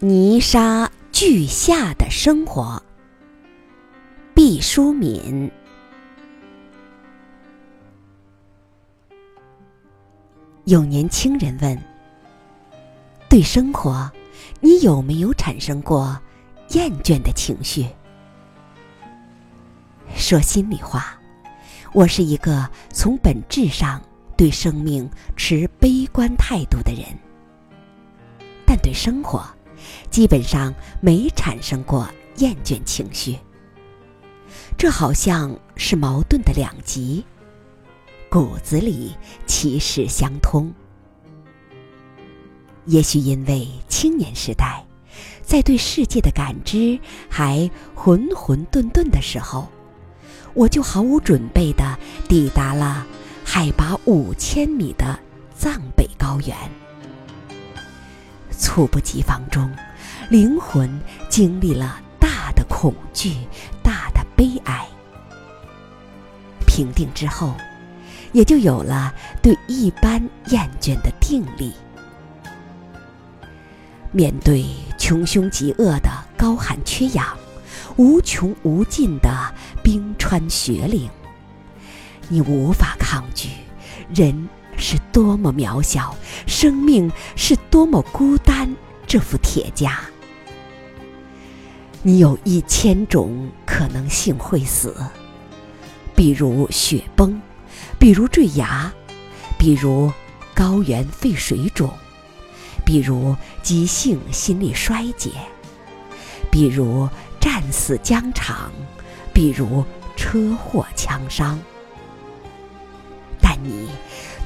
泥沙俱下的生活。毕淑敏。有年轻人问：“对生活，你有没有产生过厌倦的情绪？”说心里话，我是一个从本质上对生命持悲观态度的人，但对生活。基本上没产生过厌倦情绪，这好像是矛盾的两极，骨子里其实相通。也许因为青年时代，在对世界的感知还浑浑沌沌的时候，我就毫无准备地抵达了海拔五千米的藏北高原。猝不及防中，灵魂经历了大的恐惧、大的悲哀。平定之后，也就有了对一般厌倦的定力。面对穷凶极恶的高寒缺氧、无穷无尽的冰川雪岭，你无法抗拒人。是多么渺小，生命是多么孤单。这副铁甲，你有一千种可能性会死，比如雪崩，比如坠崖，比如高原肺水肿，比如急性心力衰竭，比如战死疆场，比如车祸枪伤。但你。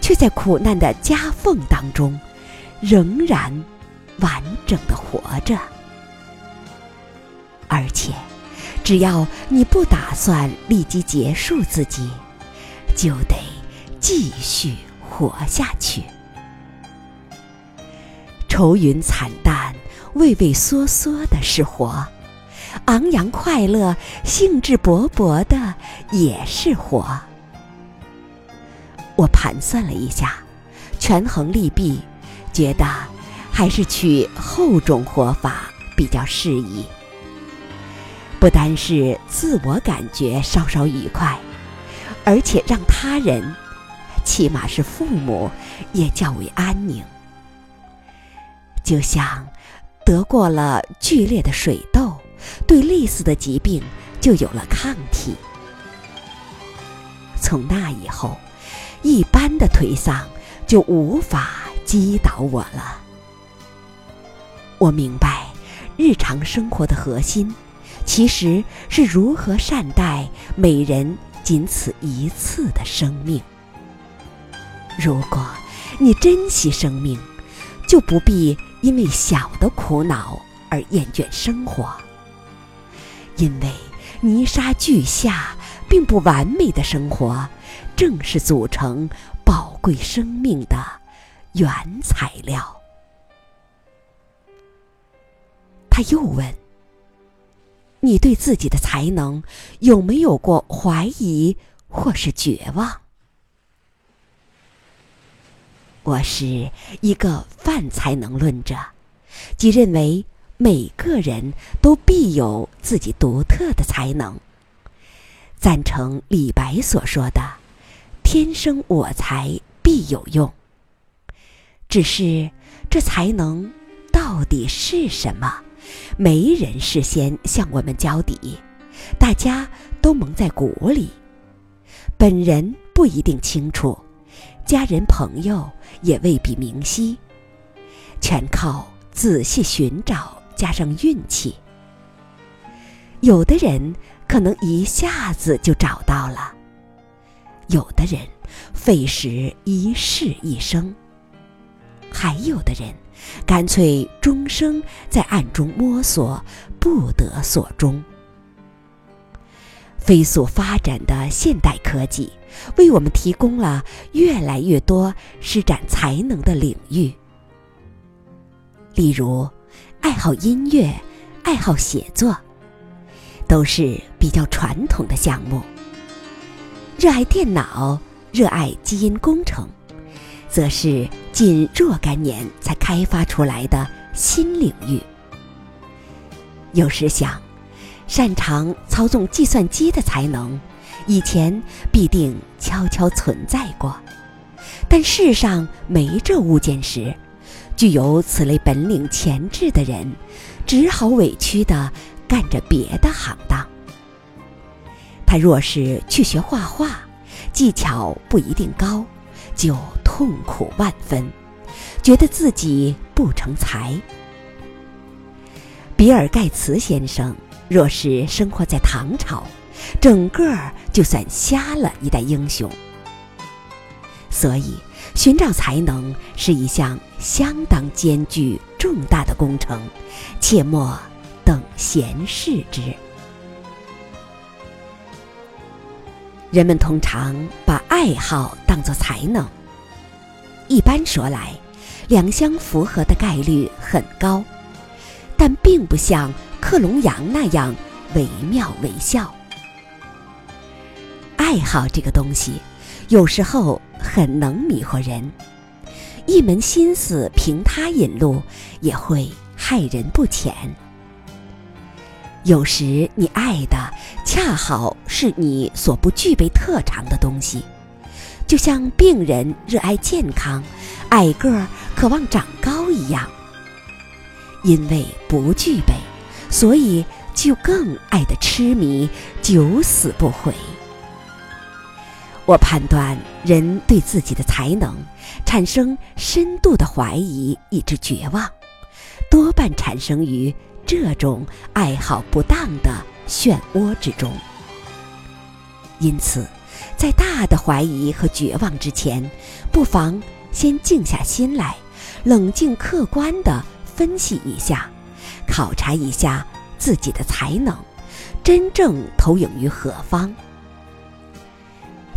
却在苦难的夹缝当中，仍然完整的活着。而且，只要你不打算立即结束自己，就得继续活下去。愁云惨淡、畏畏缩缩的是活，昂扬快乐、兴致勃勃的也是活。我盘算了一下，权衡利弊，觉得还是取后种活法比较适宜。不单是自我感觉稍稍愉快，而且让他人，起码是父母，也较为安宁。就像得过了剧烈的水痘，对类似的疾病就有了抗体。从那以后。一般的颓丧就无法击倒我了。我明白，日常生活的核心其实是如何善待每人仅此一次的生命。如果你珍惜生命，就不必因为小的苦恼而厌倦生活。因为泥沙俱下，并不完美的生活。正是组成宝贵生命的原材料。他又问：“你对自己的才能有没有过怀疑或是绝望？”我是一个泛才能论者，即认为每个人都必有自己独特的才能，赞成李白所说的。天生我材必有用，只是这才能到底是什么？没人事先向我们交底，大家都蒙在鼓里。本人不一定清楚，家人朋友也未必明晰，全靠仔细寻找加上运气。有的人可能一下子就找到了。有的人费时一世一生，还有的人干脆终生在暗中摸索，不得所终。飞速发展的现代科技为我们提供了越来越多施展才能的领域，例如爱好音乐、爱好写作，都是比较传统的项目。热爱电脑、热爱基因工程，则是近若干年才开发出来的新领域。有时想，擅长操纵计算机的才能，以前必定悄悄存在过，但世上没这物件时，具有此类本领潜质的人，只好委屈地干着别的行当。他若是去学画画，技巧不一定高，就痛苦万分，觉得自己不成才。比尔·盖茨先生若是生活在唐朝，整个儿就算瞎了一代英雄。所以，寻找才能是一项相当艰巨重大的工程，切莫等闲视之。人们通常把爱好当作才能。一般说来，两相符合的概率很高。但并不像克隆羊那样惟妙惟肖。爱好这个东西，有时候很能迷惑人，一门心思凭它引路，也会害人不浅。有时你爱的恰好是你所不具备特长的东西，就像病人热爱健康，矮个儿渴望长高一样。因为不具备，所以就更爱得痴迷，九死不悔。我判断，人对自己的才能产生深度的怀疑以致绝望，多半产生于这种爱好不当的漩涡之中。因此，在大的怀疑和绝望之前，不妨先静下心来，冷静客观的。分析一下，考察一下自己的才能，真正投影于何方？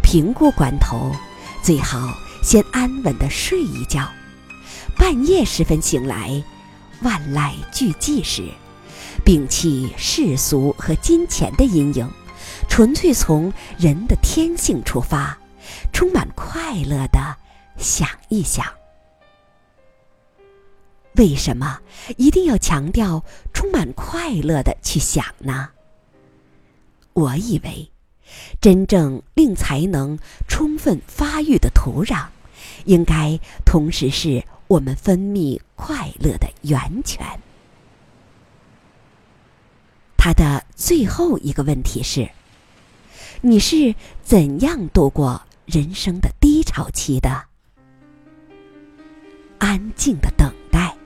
评估关头，最好先安稳的睡一觉。半夜时分醒来，万籁俱寂时，摒弃世俗和金钱的阴影，纯粹从人的天性出发，充满快乐的想一想。为什么一定要强调充满快乐的去想呢？我以为，真正令才能充分发育的土壤，应该同时是我们分泌快乐的源泉。他的最后一个问题是：你是怎样度过人生的低潮期的？安静的等待。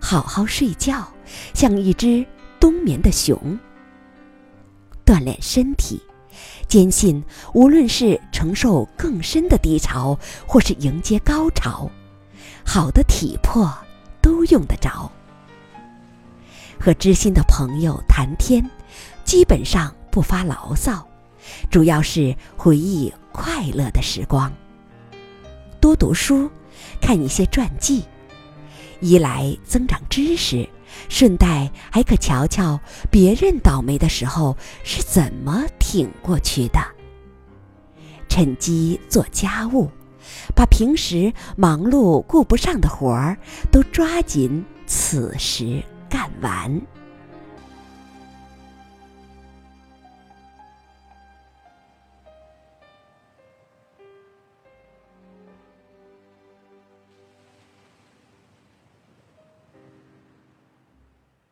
好好睡觉，像一只冬眠的熊。锻炼身体，坚信无论是承受更深的低潮，或是迎接高潮，好的体魄都用得着。和知心的朋友谈天，基本上不发牢骚，主要是回忆快乐的时光。多读书，看一些传记。一来增长知识，顺带还可瞧瞧别人倒霉的时候是怎么挺过去的。趁机做家务，把平时忙碌顾不上的活儿都抓紧此时干完。